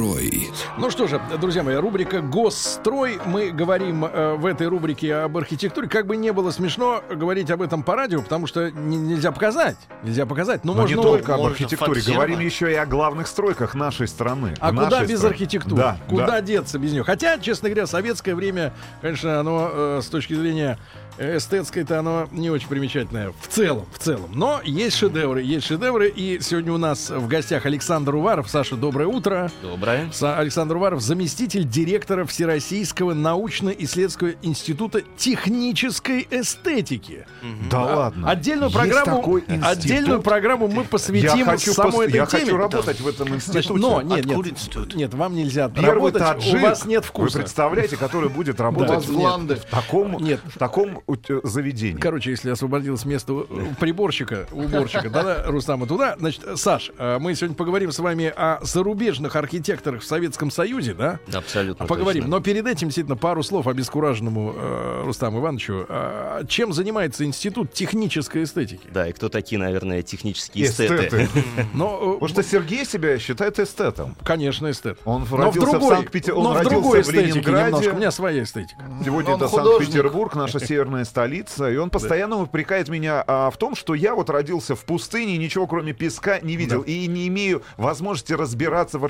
Госстрой. Ну что же, друзья мои, рубрика «Госстрой». Мы говорим э, в этой рубрике об архитектуре. Как бы не было смешно говорить об этом по радио, потому что не- нельзя показать. Нельзя показать. Но Но можно... не только об архитектуре, говорим еще и о главных стройках нашей страны. А Нашей куда без страны. архитектуры? Да, куда да. деться без нее? Хотя, честно говоря, советское время, конечно, оно э, с точки зрения э, эстетской-то оно не очень примечательное. В целом, в целом. Но есть шедевры, есть шедевры. И сегодня у нас в гостях Александр Уваров. Саша, доброе утро. Доброе. Са- Александр Уваров, заместитель директора Всероссийского научно-исследовательского института технической эстетики. Да ладно. Отдельную программу, отдельную программу мы посвятим я хочу, самой пос- этой я теме. хочу работать в этом институте. Значит, но нет, Откуда нет, институт? нет, вам нельзя Первый работать, таджик, у вас нет Вы вкуса. представляете, который будет работать Да. в, таком, Нет. в таком э, заведении. Короче, если освободилось место приборщика, уборщика, тогда Рустама туда. Значит, Саш, э, мы сегодня поговорим с вами о зарубежных архитекторах в Советском Союзе, да? Абсолютно Поговорим. точно. Но перед этим, действительно, пару слов обескураженному э, Рустаму Ивановичу. Э, чем занимается Институт технической эстетики? Да, и кто такие, наверное, технические эстеты? Эстеты. Но, э, Потому что Сергей себя считает эстетом. конечно, эстет. Он Но родился в, другой, Санкт-Петербурге. но Он в родился другой в эстетике Ленинграде. немножко. У меня своя эстетика. Сегодня Он это. Санкт-Петербург, наша северная столица. И он постоянно упрекает меня а, в том, что я вот родился в пустыне, ничего кроме песка не видел. И не имею возможности разбираться в Да,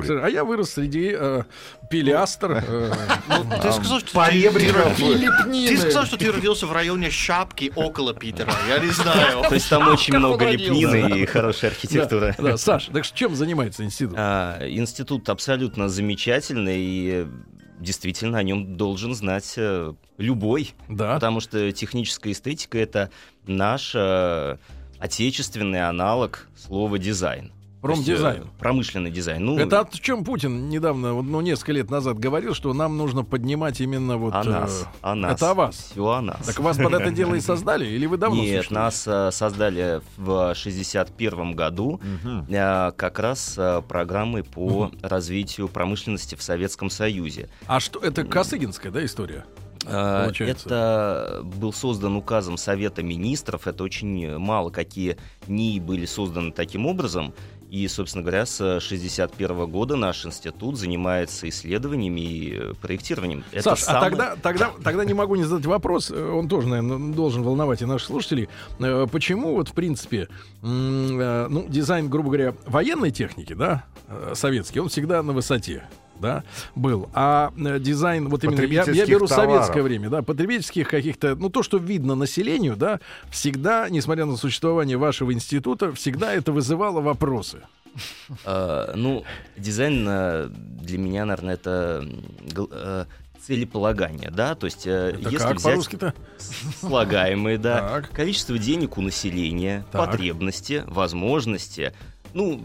архитектуре. а я вырос среди э, пилястр. э, Ты сказал, что Поребриков. ты сказал, что ты родился в районе Шапки около Питера. Я не знаю. То есть там очень много лепнины и хорошая архитектура. Да, да, Саш, так что чем занимается институт? А, Институт абсолютно замечательный и действительно о нем должен знать э, любой. Да. Потому что техническая эстетика это наш э, отечественный аналог слова дизайн. То есть, э, Промдизайн. Промышленный дизайн. Ну, Это о чем Путин недавно, ну, несколько лет назад говорил, что нам нужно поднимать именно вот... о э, нас. О нас. Это о вас. Все о нас. Так вас под это дело и создали? Или вы давно Нет, нас э, создали в 61 году э, как раз э, программой по развитию промышленности в Советском Союзе. А что, это Косыгинская, да, история? Э, Получается. Это был создан указом Совета Министров. Это очень мало какие НИИ были созданы таким образом. И, собственно говоря, с 61 года наш институт занимается исследованиями и э, проектированием. Это Саш, а самое- тогда, тогда, тогда не могу не задать вопрос, э, он тоже, наверное, должен волновать и наших слушателей. Э, Почему вот, в принципе, ну, дизайн, грубо говоря, военной техники, да, советский, он всегда на высоте. Да, был. А э, дизайн, вот именно, я, я беру товаров. советское время, да, потребительских каких-то, ну, то, что видно населению, да, всегда, несмотря на существование вашего института, всегда это вызывало вопросы. Э, ну, дизайн э, для меня, наверное, это э, целеполагание, да, то есть Это если как взять слагаемые, да, Так. количество денег у населения, Так. потребности, возможности, ну,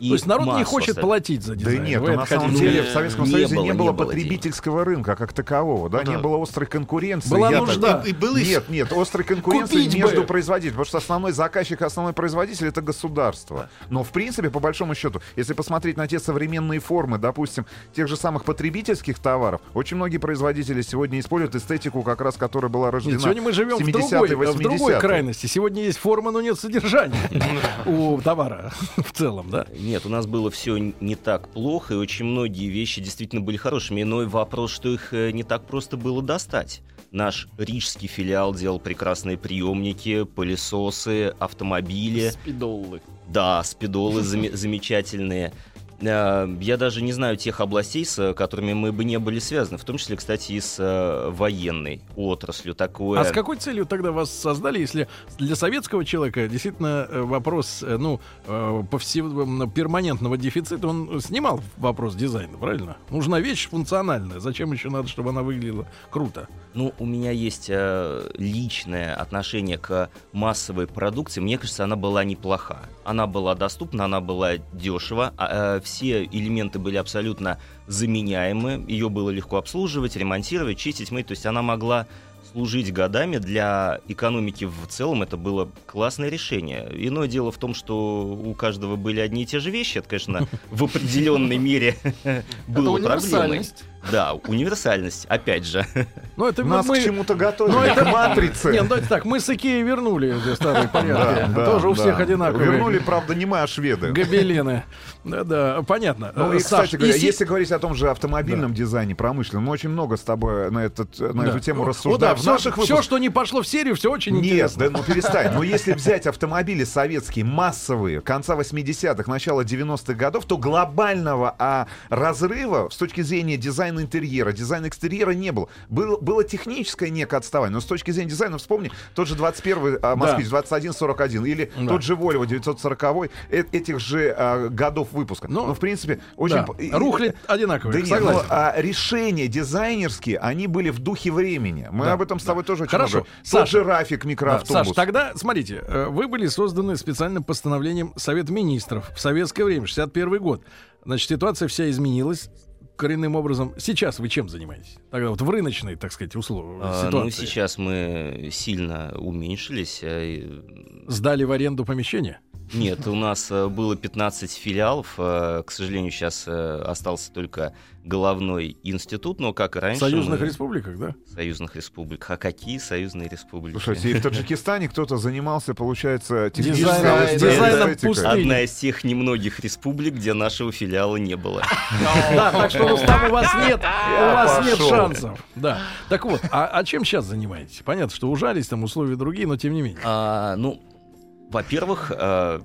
и То есть народ не хочет остальных. платить за Да дизайн. нет, Вы на самом деле в Советском не Союзе было, не не было потребительского рынка как такового, да, Ну не да. было острой конкуренции. Была Я нужда. так- И было их- Нет, нет, острой конкуренции Купить между бы. производителями, потому что основной заказчик, основной производитель это государство. Но в принципе, по большому счету, если посмотреть на те современные формы, допустим, тех же самых потребительских товаров, очень многие производители сегодня используют эстетику, как раз которая была рождена Нет, сегодня мы живем в 70-е, другой, в другой 80-е. крайности. Сегодня есть форма, но нет содержания у товара в целом, да? Нет, у нас было все не так плохо, и очень многие вещи действительно были хорошими. Иной вопрос, что их э, не так просто было достать. Наш рижский филиал делал прекрасные приемники, пылесосы, автомобили. Спидоллы. Да, спидолы заме- замечательные. Э, Я даже не знаю тех областей, с которыми мы бы не были связаны, в том числе, кстати, и с э, военной отраслью. Такое... А с какой целью тогда вас создали, если для советского человека действительно э, вопрос, э, ну, э, повсем- перманентного дефицита, он снимал вопрос дизайна, правильно? Нужна вещь функциональная. Зачем еще надо, чтобы она выглядела круто? Ну, у меня есть э, личное отношение к массовой продукции. Мне кажется, она была неплоха. Она была доступна, она была дешева. а, э, все элементы были абсолютно заменяемая, ее было легко обслуживать, ремонтировать, чистить, мыть, то есть она могла служить годами для экономики в целом это было классное решение. Иное дело в том, что у каждого были одни и те же вещи, это, конечно, в определенной мере было проблемой. Да, универсальность, опять же. Ну, это Нас мы... к чему-то Ну, готовили, это к матрице. Не, ну давайте так, мы с Икеей вернули эти старые Да, порядки. да, Тоже у да. всех одинаковые. Вернули, правда, не мы, а шведы. Гобелены. Да, да, понятно. Ну Э, и, Саш, кстати говоря, и си- если говорить о том же автомобильном дизайне промышленном, мы очень много с тобой на, этот, на Да. эту тему Ну, рассуждаем. да, в все, наших все, выпусках. что не пошло в серию, все очень Нет, интересно. да ну перестань. Но если взять автомобили советские, массовые, конца 80-х, начала 90-х годов, то глобального а, разрыва с точки зрения дизайна интерьера, дизайна экстерьера не было. Было, было техническое некое отставание, но с точки зрения дизайна, вспомни, тот же 21-й а, «Москвич» 2141 или Да. тот же «Вольво» 940 э- этих же а, годов выпуска. Ну, Ну, в принципе, очень... Да, рухли одинаковые, Да нет, согласен. но, а, решения дизайнерские, они были в духе времени. Мы Да, об этом с тобой тоже очень Хорошо. много. Тот Саша. же Рафик, Да, микроавтобус. Саш, тогда, смотрите, э, вы были созданы специальным постановлением Совета Министров в советское время, 61 год. Значит, ситуация вся изменилась коренным образом. Сейчас вы чем занимаетесь? Тогда вот в рыночной, так сказать, условии, А, ситуации. Ну, сейчас мы сильно уменьшились. а, и- Сдали в аренду помещение? Нет, у нас э, было 15 филиалов. э, К сожалению, сейчас э, остался только головной институт, но как и В раньше... союзных мы- республиках, да? Союзных республик. А какие союзные республики? Слушайте, и в Таджикистане кто-то занимался, получается, технической дизайном пустыни. Одна из тех немногих республик, где нашего филиала не было. Да, так что Рустам, у вас нет, у вас нет шансов. Да. Так вот, а, а чем сейчас занимаетесь? Понятно, что ужались, там условия другие, но тем не менее. А, ну, во-первых, э,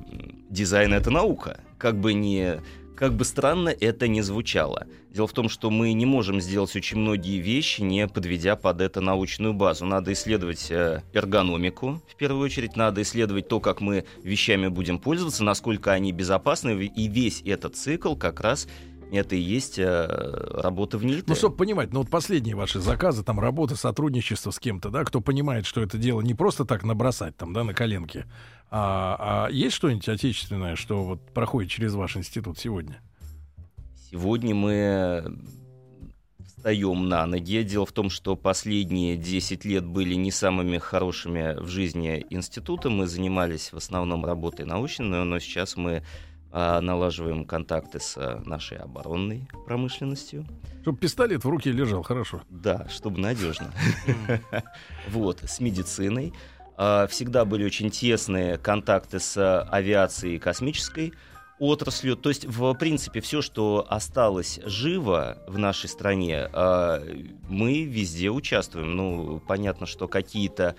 дизайн это наука. Как бы не как бы странно это не звучало. Дело в том, что мы не можем сделать очень многие вещи, не подведя под это научную базу. Надо исследовать э, эргономику, в первую очередь, надо исследовать то, как мы вещами будем пользоваться, насколько они безопасны, и весь этот цикл как раз это и есть э, работа в НИИТ. Ну, чтобы понимать, ну вот последние ваши заказы, там работа, сотрудничество с кем-то, да, кто понимает, что это дело не просто так набросать там, да, на коленке, а, а есть что-нибудь отечественное, что вот проходит через ваш институт сегодня? Сегодня мы встаем на ноги. Дело в том, что последние 10 лет были не самыми хорошими в жизни института. Мы занимались в основном работой научной, но, сейчас мы налаживаем контакты с а, нашей оборонной промышленностью. Чтобы пистолет в руке лежал, хорошо. Да, чтобы надежно. Вот, с медициной. А, Всегда были очень тесные контакты с а, авиацией и космической отраслью. То есть, в принципе, все, что осталось живо в нашей стране, а, мы везде участвуем. Ну, понятно, что какие-то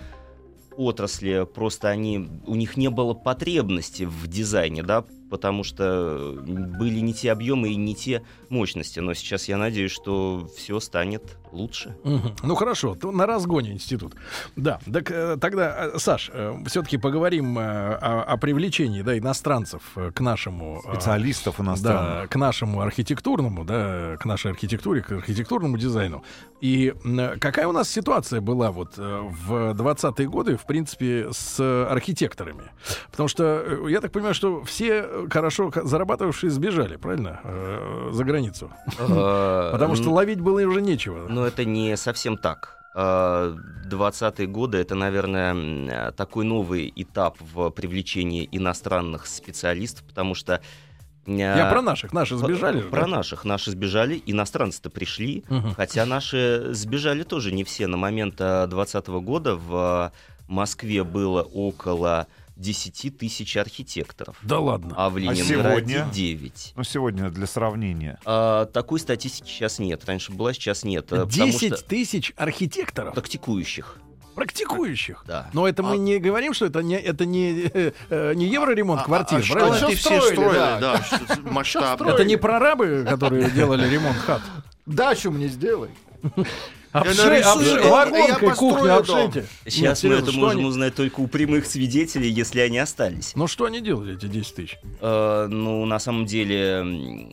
отрасли просто они у них не было потребности в дизайне, да, потому что были не те объемы и не те мощности. Но сейчас я надеюсь, что все станет лучше. Мгм. Ну хорошо, то на разгоне институт. Да, так э, тогда, э, Саш, все-таки поговорим э, о, о привлечении да, иностранцев э, к нашему э, Специалистов иностранных. Да, к нашему архитектурному, да, к нашей архитектуре, к архитектурному дизайну. И какая у нас ситуация была вот э, в 20-е годы, в принципе, с архитекторами? Потому что э, я так понимаю, что все э, хорошо зарабатывавшие сбежали, правильно, э, за границу? Потому что ловить было уже нечего. Но это не совсем так. А, 20-е годы это, наверное, э, такой новый этап в привлечении иностранных специалистов, потому что Я про наших, наши сбежали. же, Про да? наших. Наши сбежали, иностранцы-то пришли. Мгм. Хотя наши сбежали тоже не все. На момент 2020 года в Москве было около 10 тысяч архитекторов, Да ладно. а в Ленинграде сегодня? 9. Ну, сегодня для сравнения. А, такой статистики сейчас нет. Раньше была, сейчас нет. а, потому 10 что тысяч архитекторов, практикующих. практикующих. Да. Но это мы не говорим, что это не, это не, э, э, не евроремонт квартир, а что правильно? это Эти все строили, да. да, что-то масштабно. Это не прорабы, которые делали ремонт хат. Дачу мне сделай. Обши, обши- вагонкой кухню дом. обшейте. Сейчас Нет, мы это можем они- узнать только у прямых свидетелей, если они остались. Ну что они делали, эти 10 тысяч? Э, ну, на самом деле,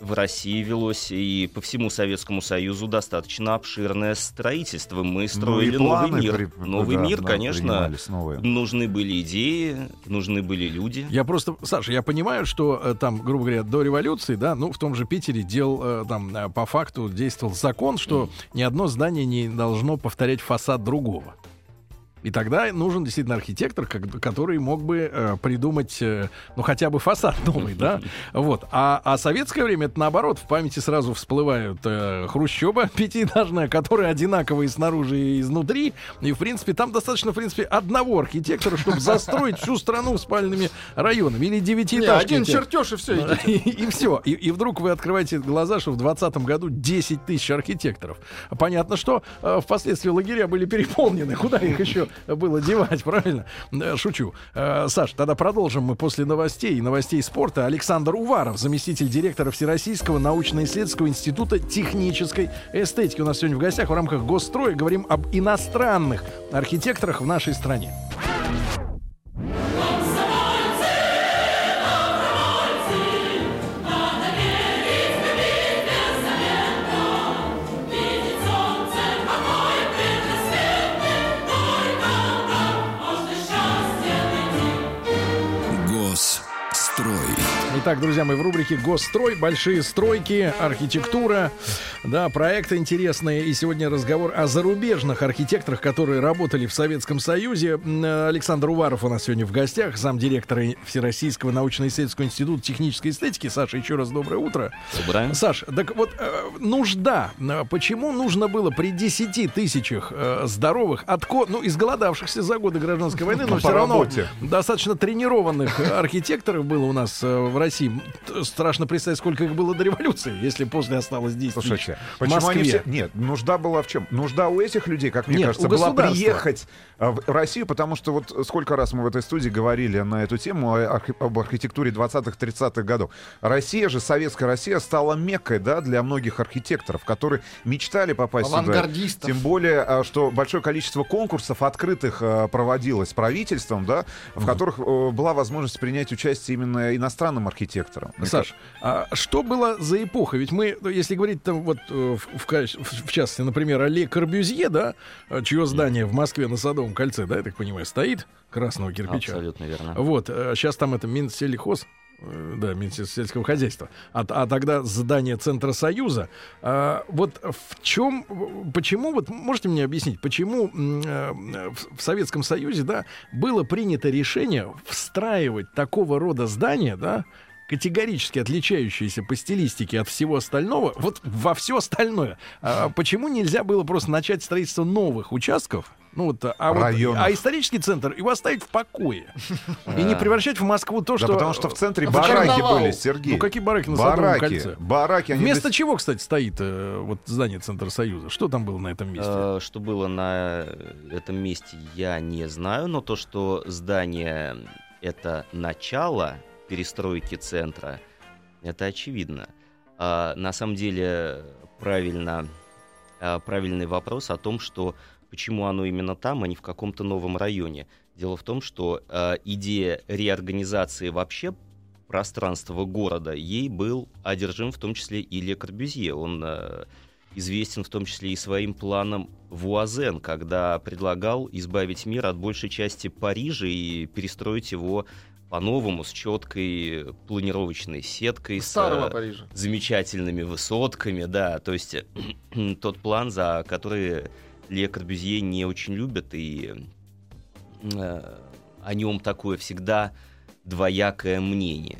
в России велось и по всему Советскому Союзу достаточно обширное строительство. Мы строили Ну новый мир. при- новый да, мир, да, конечно, нужны были идеи, нужны были люди. Я просто, Саша, я понимаю, что э, там, грубо говоря, до революции, да, ну, в том же Питере дел, э, там, э, по факту действовал закон, что ни одно здание не должно повторять фасад другого. И тогда нужен действительно архитектор, который мог бы э, придумать, э, ну, хотя бы фасад новый, да? Вот. А, а советское время, это наоборот, в памяти сразу всплывают э, хрущоба пятиэтажная, которая одинаковая и снаружи, и изнутри. И, в принципе, там достаточно, в принципе, одного архитектора, чтобы застроить всю страну спальными районами. Или девятиэтажки. один чертеж и все. И, все. И, и вдруг вы открываете глаза, что в 2020 году 10 тысяч архитекторов. Понятно, что э, впоследствии лагеря были переполнены. Куда их еще было девать, правильно? Э, Шучу. Э, Саш, тогда продолжим мы после новостей новостей спорта. Александр Уваров, заместитель директора Всероссийского научно-исследовательского института технической эстетики. У нас сегодня в гостях в рамках Госстроя говорим об иностранных архитекторах в нашей стране. Итак, друзья мои, в рубрике «Госстрой» большие стройки, архитектура, да, проекты интересные. И сегодня разговор о зарубежных архитекторах, которые работали в Советском Союзе. Э, Александр Уваров у нас сегодня в гостях, замдиректора Всероссийского научно-исследовательского института технической эстетики. Саша, еще раз доброе утро. Доброе. Саш, так вот, э, нужда. Э, Почему нужно было при 10 тысячах здоровых, отко... ну, изголодавшихся за годы гражданской войны, но По все равно работе. достаточно тренированных архитекторов было у нас в России. Страшно представить, сколько их было до революции, если после осталось 10 тысяч. Почему они Москве. все... Нет, нужда была в чем? Нужда у этих людей, как мне Нет, кажется, была приехать в Россию, потому что вот сколько раз мы в этой студии говорили на эту тему архи- об архитектуре 20-30-х годов. Россия же, советская Россия, стала меккой, да, для многих архитекторов, которые мечтали попасть сюда. Авангардистов. Тем более, а, что большое количество конкурсов открытых а, проводилось правительством, да, в которых была возможность принять участие именно иностранным архитекторам. Саш, а что было за эпоха? Ведь мы, ну, если говорить там вот э, в, в в- частности, например, о Ле Корбюзье, да, э, чье здание в Москве на Садовом кольце, да, я так понимаю, стоит красного кирпича. Абсолютно верно. Вот, сейчас там это Минсельхоз, э, да, Министерство сельского хозяйства, а, а тогда здание Центра Союза. А, вот в чем, почему, вот можете мне объяснить, почему э, в, в Советском Союзе, да, было принято решение встраивать такого рода здания, да, категорически отличающиеся по стилистике от всего остального, вот во все остальное. А почему нельзя было просто начать строительство новых участков? Ну вот, а, вот, а исторический центр его оставить в покое и не превращать в Москву то, Да что потому что в центре бараки были, Сергей. Ну, какие бараки на бараки, кольце? Бараки, они Вместо до- чего, кстати, стоит э, вот здание Центра Союза? Что там было на этом месте? Э, Что было на этом месте, я не знаю, но то, что здание это начало перестройки центра, это очевидно. А, на самом деле правильно, а, правильный вопрос о том, что почему оно именно там, а не в каком-то новом районе. Дело в том, что а, идея реорганизации вообще пространства города, ей был одержим в том числе и Ле Корбюзье. Он э, известен в том числе и своим планом Вуазен, когда предлагал избавить мир от большей части Парижа и перестроить его по-новому с четкой планировочной сеткой, с, Старого э, Парижа. замечательными высотками, да, то есть тот план, за который Ле Корбюзье не очень любят, и э, о нем такое всегда двоякое мнение.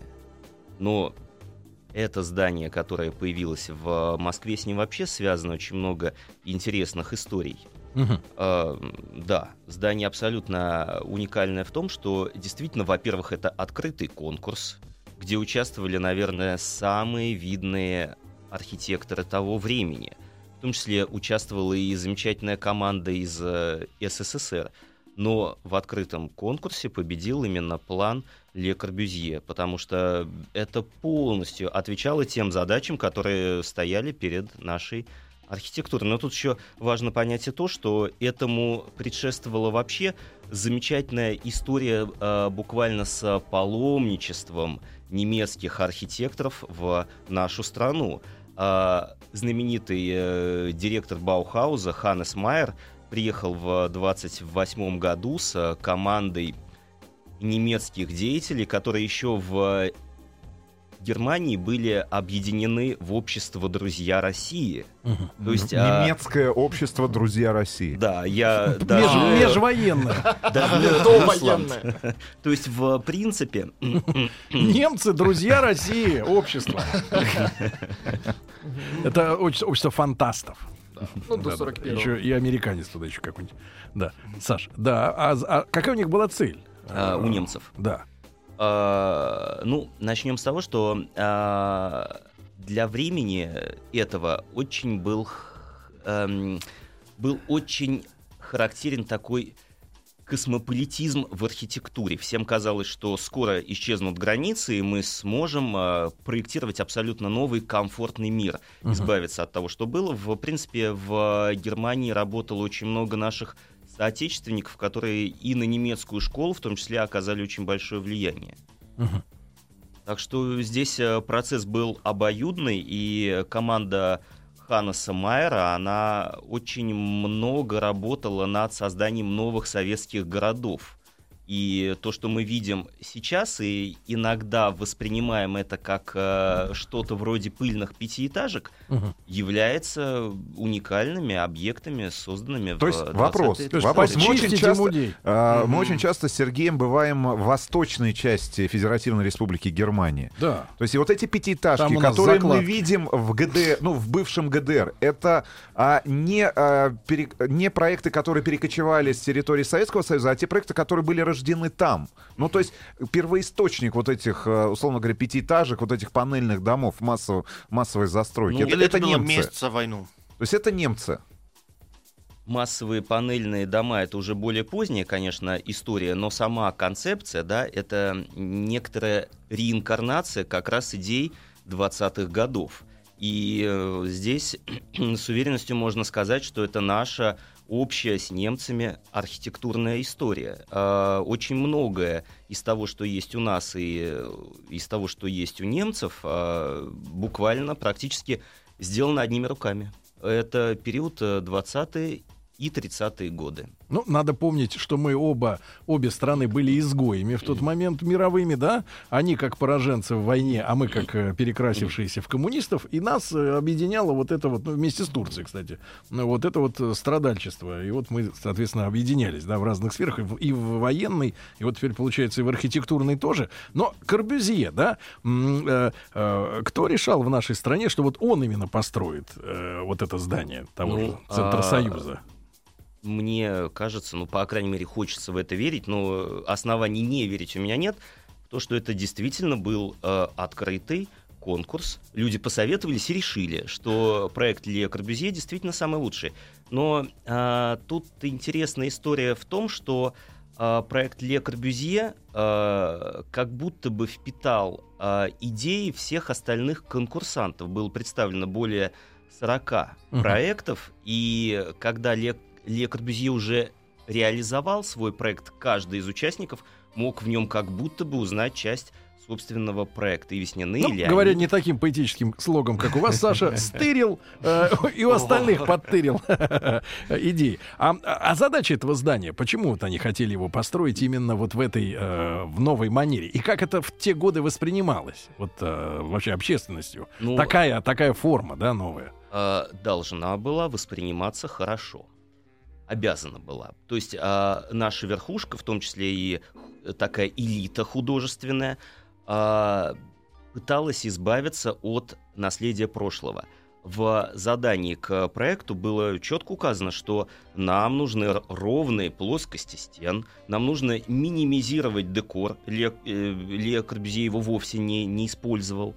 Но это здание, которое появилось в Москве, с ним вообще связано очень много интересных историй. Мгм. Э, да, здание абсолютно уникальное в том, что действительно, во-первых, это открытый конкурс, где участвовали, наверное, самые видные архитекторы того времени. В том числе участвовала и замечательная команда из э, СССР. Но в открытом конкурсе победил именно план Ле Корбюзье, потому что это полностью отвечало тем задачам, которые стояли перед нашей архитектурой. Но тут еще важно понять и то, что этому предшествовала вообще замечательная история э, буквально с паломничеством немецких архитекторов в нашу страну. А, знаменитый э, директор Баухауза Ханнес Майер приехал в 28 году с э, командой немецких деятелей, которые еще в Германии были объединены в общество «Друзья России». То есть, а, Немецкое общество «Друзья России». да, я Меж- даже... межвоенное. даже- Довоенное. То есть, в принципе, Немцы, друзья России, общество. Это общество, фантастов. Ну, до Да, да. 41-го. Еще и американец туда еще какой-нибудь. Да. Саш, да. А, а какая у них была цель? а, у немцев. Да. А, ну, начнем с того, что а, для времени этого очень был, эм, был очень характерен такой космополитизм в архитектуре. Всем казалось, что скоро исчезнут границы, и мы сможем а, проектировать абсолютно новый комфортный мир, избавиться от того, что было. В принципе, в Германии работало очень много наших соотечественников, которые и на немецкую школу, в том числе, оказали очень большое влияние. Мгм. Так что здесь э, процесс был обоюдный, и команда Ханнеса Майера, она очень много работала над созданием новых советских городов. И то, что мы видим сейчас, и иногда воспринимаем это как э, что-то вроде пыльных пятиэтажек, Мгм. является уникальными объектами, созданными То в есть 20-е вопрос, То есть вопрос. Мы очень, часто, мудей. а, мы очень часто с Сергеем бываем в восточной части Федеративной Республики Германия. Да. То есть и вот эти пятиэтажки, которые закладки. мы видим в ГДР, ну, в бывшем ГДР, это а, не, а, пере- не проекты, которые перекочевали с территории Советского Союза, а те проекты, которые были рождены там. Ну, то есть первоисточник вот этих, э, условно говоря, пятиэтажек, вот этих панельных домов массово, массовой застройки. Ну, это это это немцы. месяц за войну. То есть это немцы. массовые панельные дома это уже более поздняя, конечно, история, но сама концепция, да, это некоторая реинкарнация как раз идей 20-х годов. И э, здесь с уверенностью можно сказать, что это наша общая с немцами архитектурная история. Э, очень многое из того, что есть у нас и э, из того, что есть у немцев, э, буквально практически сделано одними руками. Это период э, 20-е и 30-е годы. Ну, надо помнить, что мы оба, обе страны были изгоями в тот момент мировыми, да? Они как пораженцы в войне, а мы как э, перекрасившиеся в коммунистов. И нас э, объединяло вот это вот, ну, вместе с Турцией, кстати, ну, вот это вот э, страдальчество. И вот мы, соответственно, объединялись, да, в разных сферах, и в, и в военной, и вот теперь, получается, и в архитектурной тоже. Но Корбюзье, да, э, э, кто решал в нашей стране, что вот он именно построит э, вот это здание того Ну, же Центра а, Союза? Мне кажется, ну, по крайней мере, хочется в это верить, но оснований не верить у меня нет. То, что это действительно был э, открытый конкурс. Люди посоветовались и решили, что проект Ле Корбюзье действительно самый лучший. Но э, тут интересная история в том, что э, проект Ле Корбюзье э, как будто бы впитал э, идеи всех остальных конкурсантов. Было представлено более 40 Мгм. проектов, и когда Ле, Ле Корбюзье уже реализовал свой проект, каждый из участников мог в нем как будто бы узнать часть собственного проекта. И весняные Ну, ли говоря они. не таким поэтическим слогом, как у вас, Саша, стырил э, и у остальных подтырил идеи. А, а задача этого здания, почему вот они хотели его построить именно вот в этой, э, в новой манере? И как это в те годы воспринималось? Вот э, вообще общественностью? Ну, Такая, такая форма, да, новая? э, должна была восприниматься хорошо. Обязана была. То есть э, наша верхушка, в том числе и такая элита художественная, э, пыталась избавиться от наследия прошлого. В задании к проекту было четко указано, что нам нужны ровные плоскости стен, нам нужно минимизировать декор. Ле, э, Корбюзье его вовсе не, не использовал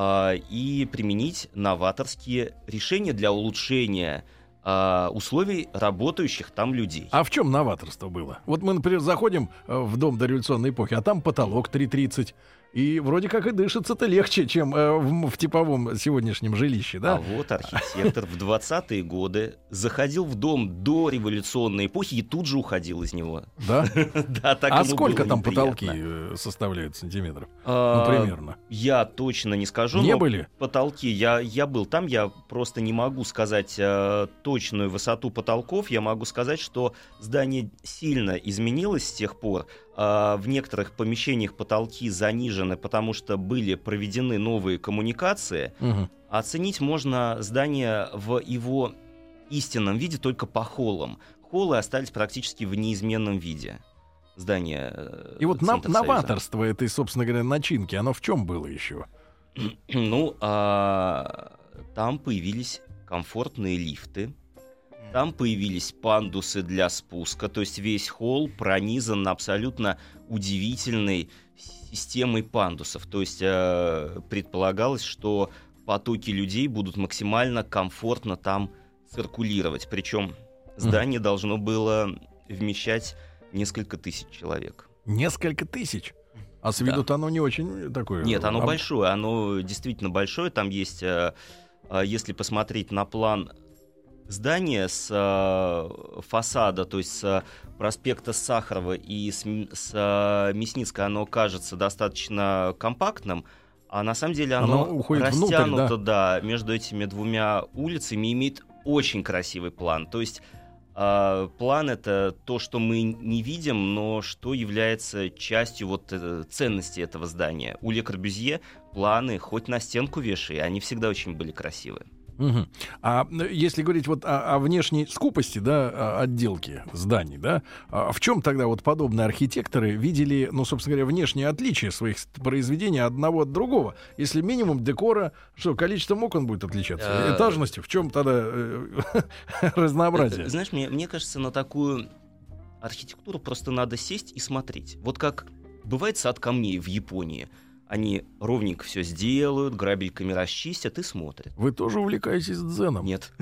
а, и применить новаторские решения для улучшения а, условий работающих там людей. А в чем новаторство было? Вот мы, например, заходим э, в дом дореволюционной эпохи, а там потолок 3,30. И вроде как и дышится-то легче, чем э, в, в типовом сегодняшнем жилище, да? А вот архитектор в 20-е годы заходил в дом до революционной эпохи и тут же уходил из него. Да? Да, так А сколько там потолки э, составляют сантиметров? Ну, А, примерно. Я точно не скажу. Не были? Потолки. Я, я был там, я просто не могу сказать э, точную высоту потолков. Я могу сказать, что здание сильно изменилось с тех пор. А, в некоторых помещениях потолки занижены, потому что были проведены новые коммуникации. Мгм. Оценить можно здание в его истинном виде только по холлам. Холлы остались практически в неизменном виде. Здание. э, И вот на- Центрсоюза. новаторство этой, собственно говоря, начинки, оно в чем было еще? Ну, а, там появились комфортные лифты, там появились пандусы для спуска, то есть весь холл пронизан абсолютно удивительной системой пандусов. То есть э, предполагалось, что потоки людей будут максимально комфортно там циркулировать. Причем здание должно было вмещать несколько тысяч человек. Несколько тысяч. А с Да. виду-то оно не очень такое. Нет, оно об- большое, оно действительно большое. Там есть, э, э, если посмотреть на план здания с э, фасада, то есть с э, проспекта Сахарова и с, с э, Мясницкой, оно кажется достаточно компактным, а на самом деле оно, Оно уходит внутрь, растянуто, да, между этими двумя улицами, имеет очень красивый план. То есть э, план это то, что мы не видим, но что является частью вот э, ценности этого здания. У Ле Корбюзье планы хоть на стенку вешай, они всегда очень были красивые. Мгм. А э, если говорить вот о, о внешней скупости, да, отделки зданий, да, а в чем тогда вот подобные архитекторы видели, ну, собственно говоря, внешнее отличие своих произведений одного от другого? Если минимум декора, что, количеством окон будет отличаться? Э, Этажностью? В чем тогда э, разнообразие? Э, Знаешь, мне, мне кажется, на такую архитектуру просто надо сесть и смотреть. Вот как бывает сад камней в Японии. Они ровненько все сделают, грабельками расчистят и смотрят. Вы тоже увлекаетесь дзеном? Нет.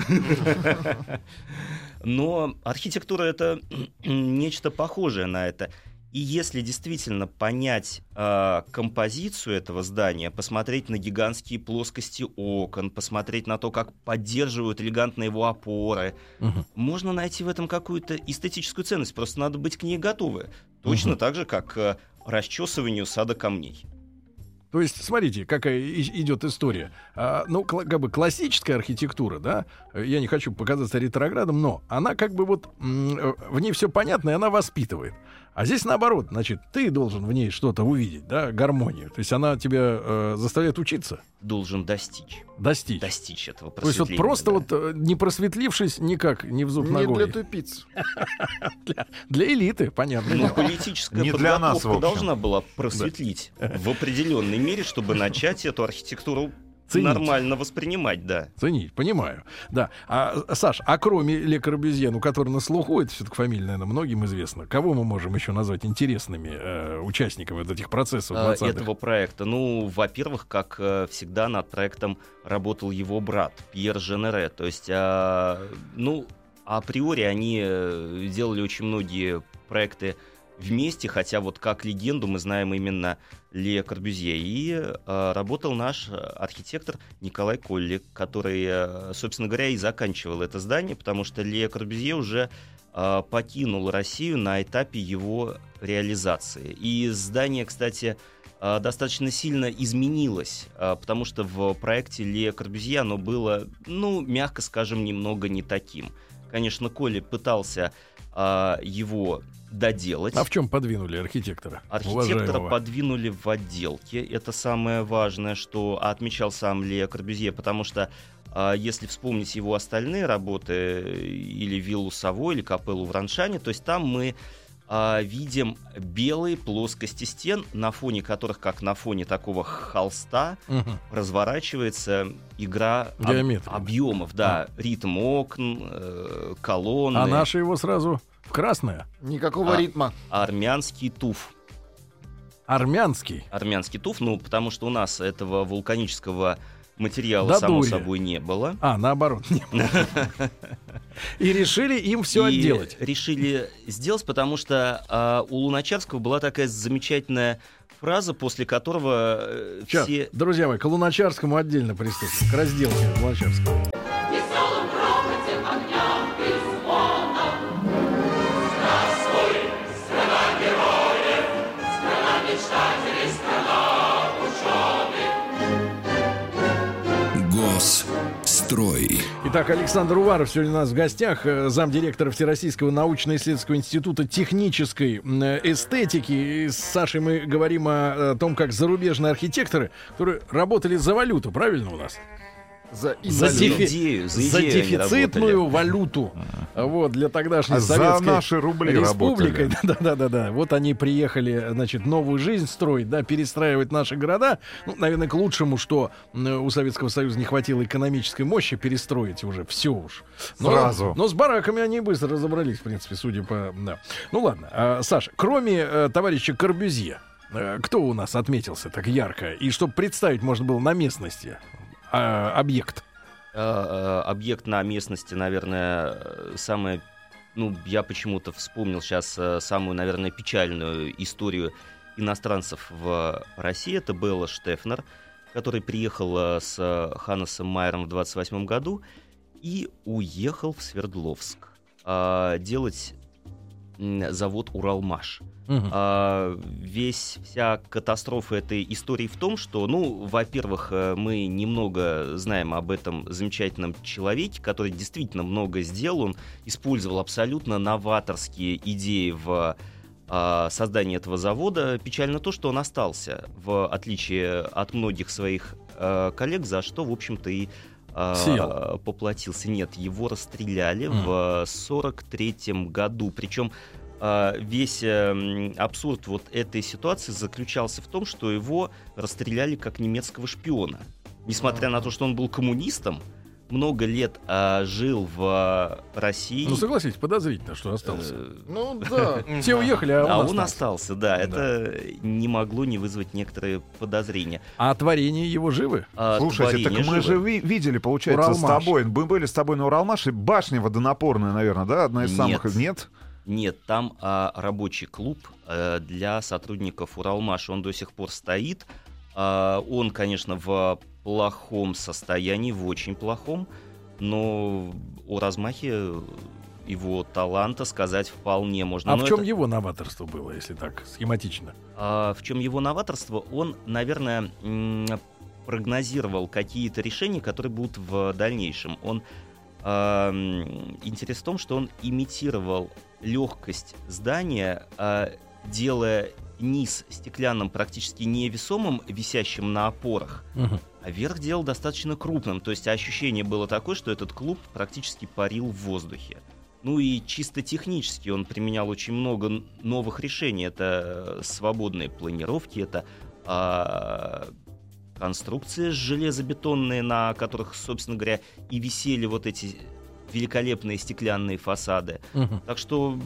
Но архитектура это нечто похожее на это. И если действительно понять э, композицию этого здания, посмотреть на гигантские плоскости окон, посмотреть на то, как поддерживают элегантно его опоры, Мгм. можно найти в этом какую-то эстетическую ценность. Просто надо быть к ней готовы. Точно Мгм. так же, как к расчесыванию сада камней. То есть, смотрите, какая идет история. А, ну, как бы классическая архитектура, да, я не хочу показаться ретроградом, но она как бы вот, э, в ней все понятно, и она воспитывает. А здесь наоборот, значит, ты должен в ней что-то увидеть, да, гармонию. То есть она тебя э, заставляет учиться, Должен достичь. достичь. Достичь этого То есть вот просветления, просто да. вот э, не просветлившись никак, не в зуб Не ногой. для тупиц. Для элиты, понятно. Ну, политическая Не для нас, подготовка должна была просветлить в определенной мере, чтобы начать эту архитектуру Ценить. нормально воспринимать, да. Ценить, понимаю. Да. А, э, Саш, а кроме Ле Корбюзье, ну, который на слуху, это все-таки фамилия, наверное, многим известно, кого мы можем еще назвать интересными э, участниками вот этих процессов а, 20-х? этого проекта. Ну, во-первых, как э, всегда, над проектом работал его брат Пьер Женере. То есть, а, ну, априори они э, делали очень многие проекты вместе, хотя вот как легенду мы знаем именно Ле Корбюзье. И э, работал наш э, архитектор Николай Колли, который, э, собственно говоря, и заканчивал это здание, потому что Ле Корбюзье уже э, покинул Россию на этапе его реализации. И здание, кстати, э, достаточно сильно изменилось, э, потому что в проекте Ле Корбюзье оно было, ну, мягко скажем, немного не таким. Конечно, Коли пытался э, его доделать. А в чем подвинули архитектора? Архитектора уважаемого? подвинули в отделке. Это самое важное, что отмечал сам Ле Корбюзье, потому что а, если вспомнить его остальные работы, э, или виллу Саво, или капеллу в Раншане, то есть там мы а, видим белые плоскости стен, на фоне которых, как на фоне такого холста, Мгм. разворачивается игра об- объемов, да, ритм окн, э, колонны, А наши его сразу в красное. Никакого А. ритма. армянский туф. Армянский. армянский туф, ну, потому что у нас этого вулканического материала, Да само дури. собой, не было. А, наоборот. Не, И решили им все И отделать. решили сделать, потому что а, у Луначарского была такая замечательная фраза, после которого э, Сейчас, все... друзья мои, к Луначарскому отдельно приступим. К разделке Луначарского. Госстрой. Итак, Александр Уваров сегодня у нас в гостях, э, замдиректора Всероссийского научно-исследовательского института технической э, эстетики. И с Сашей мы говорим о, о том, как зарубежные архитекторы, которые работали за валюту, правильно у нас? За За, За дефи- идею, за за дефицитную работали. валюту. Вот, для тогдашней А за советской наши рубли республикой. Да-да-да. Вот они приехали, значит, новую жизнь строить, да, перестраивать наши города. Ну, наверное, к лучшему, что м, у Советского Союза не хватило экономической мощи перестроить уже все уж. Но, Сразу. Но с бараками они быстро разобрались, в принципе, судя по... Да. Ну ладно, а, Саша, кроме э, товарища Корбюзье, э, кто у нас отметился так ярко? И чтобы представить можно было на местности а, объект. А, а, объект на местности, наверное, самое... Ну, я почему-то вспомнил сейчас э, самую, наверное, печальную историю иностранцев в России. Это Белла Штефнер, который приехал э, с э, Ханнесом Майером в 28 году и уехал в Свердловск делать завод «Уралмаш». Мгм. А, весь вся катастрофа этой истории в том, что, ну, во-первых, э, мы немного знаем об этом замечательном человеке, который действительно много сделал. Он использовал абсолютно новаторские идеи в а, создании этого завода. Печально то, что он остался, в отличие от многих своих э, коллег, за что, в общем-то, и а, Съел. поплатился. Нет, его расстреляли в 43 году. Причем а, весь эм, абсурд вот этой ситуации заключался в том, что его расстреляли как немецкого шпиона. Несмотря на то, что он был коммунистом, много лет а, жил в а, России. Ну, согласитесь, подозрительно, что остался. Э, Ну да. Все уехали, а он, а он остался. да, Это не могло не вызвать некоторые подозрения. А творения его живы? А Слушайте, так мы же ви- видели, получается, с тобой. Мы были с тобой на Уралмаше. Башня водонапорная, наверное, да? Одна из Нет. самых. Нет? Нет, там а, рабочий клуб э, для сотрудников Уралмаша. Он до сих пор стоит. А, он, конечно, в плохом состоянии, в очень плохом, но о размахе его таланта сказать вполне можно. А Но в чем это- его новаторство было, если так схематично? А, в чем его новаторство? Он, наверное, прогнозировал какие-то решения, которые будут в дальнейшем. Он а, интерес в том, что он имитировал легкость здания, а, делая низ стеклянным практически невесомым, висящим на опорах, Мгм. а верх делал достаточно крупным. То есть ощущение было такое, что этот клуб практически парил в воздухе. Ну и чисто технически он применял очень много новых решений. Это э, свободные планировки, это а, конструкции железобетонные, на которых, собственно говоря, и висели вот эти великолепные стеклянные фасады. Мгм. Так что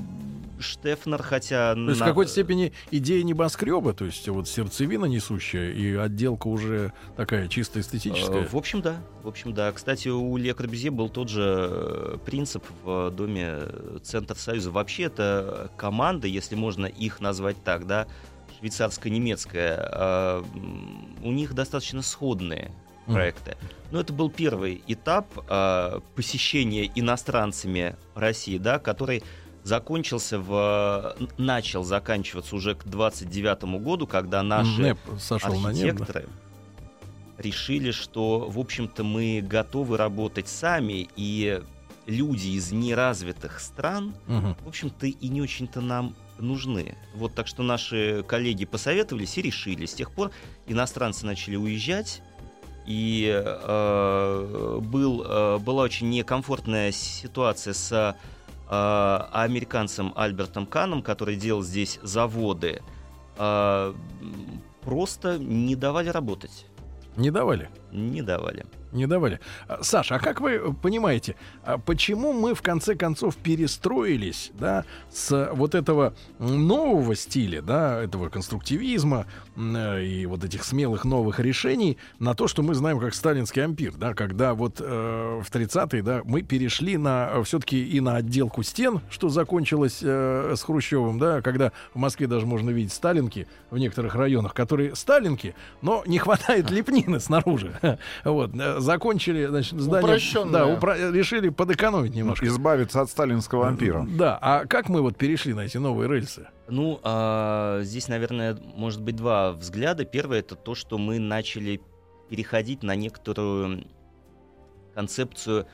Штефнер, хотя... То есть в на- какой-то степени идея небоскреба, то есть вот сердцевина несущая и отделка уже такая чисто эстетическая. Э, В общем, да. В общем, да. Кстати, у Ле Корбюзье был тот же э, принцип в доме э, Центр Союза. Вообще, это команда, если можно их назвать так, да, швейцарско-немецкая, у них достаточно сходные проекты. Но это был первый этап э, посещения иностранцами России, да, который закончился в... начал заканчиваться уже к 29 году, когда наши НЭП сошел на архитекторы решили, что, в общем-то, мы готовы работать сами, и люди из неразвитых стран, Мгм. в общем-то, и не очень-то нам нужны. Вот так что наши коллеги посоветовались и решили. С тех пор иностранцы начали уезжать, и э, был, э, была очень некомфортная ситуация с американцем Альбертом Каном, который делал здесь заводы. М, просто не давали работать. Не давали. Не давали. Не давали. А, Саша, а как вы понимаете, а почему мы в конце концов перестроились, да, с вот этого нового стиля, да, этого конструктивизма э, и вот этих смелых новых решений на то, что мы знаем как сталинский ампир, да, когда вот э, в 30-е, да, мы перешли на все-таки и на отделку стен, что закончилось э, с Хрущевым, да, когда в Москве даже можно видеть сталинки в некоторых районах, которые сталинки, но не хватает лепнины снаружи. Вот, э, закончили, значит, здание... Упрощенное. Да, упро- решили подэкономить немножко. Избавиться от сталинского ампира. Да, а как мы вот перешли на эти новые рельсы? Ну, а, здесь, наверное, может быть два взгляда. Первое это то, что мы начали переходить на некоторую концепцию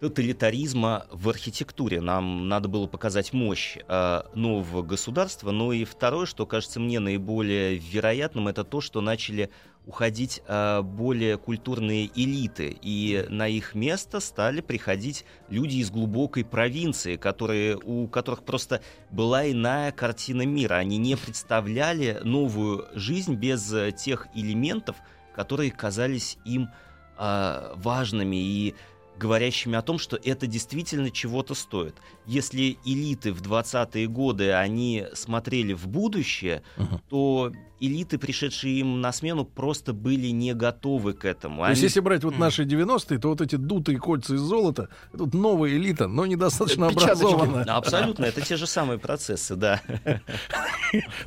тоталитаризма в архитектуре. Нам надо было показать мощь э, нового государства. Ну и второе, что кажется мне наиболее вероятным, это то, что начали уходить э, более культурные элиты, и на их место стали приходить люди из глубокой провинции, которые, у которых просто была иная картина мира. Они не представляли новую жизнь без э, тех элементов, которые казались им э, важными и говорящими о том, что это действительно чего-то стоит. Если элиты в 20-е годы, они смотрели в будущее, Мгм. то элиты, пришедшие им на смену, просто были не готовы к этому. То есть, если брать вот наши 90-е, то вот эти дутые кольца из золота, тут новая элита, но недостаточно Печаточки. образованная. Абсолютно, это те же самые процессы, да.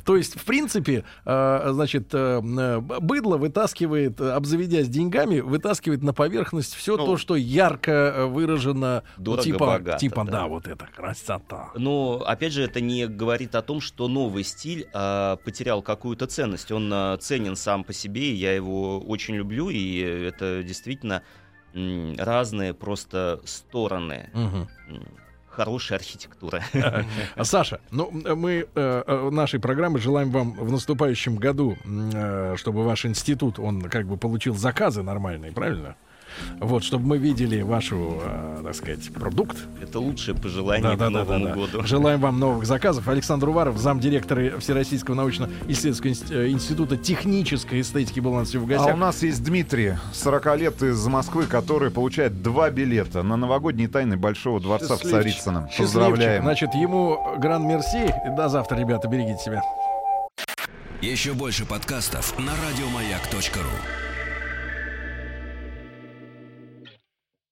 То есть, в принципе, э, значит, э, быдло вытаскивает, обзаведясь деньгами, вытаскивает на поверхность все Ну, то, что ярко э, выражено, ну, дорого, типа, богато, типа, да. да. вот это красота. Но, опять же, это не говорит о том, что новый стиль а, потерял какую-то ценность. Он а, ценен сам по себе, и я его очень люблю, и это действительно м, разные просто стороны м, хорошей архитектуры. Саша, ну мы э, э, нашей программы желаем вам в наступающем году, э, чтобы ваш институт он как бы получил заказы нормальные, правильно? Вот, чтобы мы видели вашу, э, так сказать, продукт. Это лучшее пожелание к Новому году. Желаем вам новых заказов. Александр Уваров, замдиректора Всероссийского научно-исследовательского э, института технической эстетики был у нас сегодня в А гостях. у нас есть Дмитрий, 40 лет из Москвы, который получает два билета на новогодние тайны Большого дворца в Счастливчик. Царицыном. Счастливчик. Поздравляем. Значит, ему гран-мерси. До завтра, ребята, берегите себя. Еще больше подкастов на радиомаяк.ру.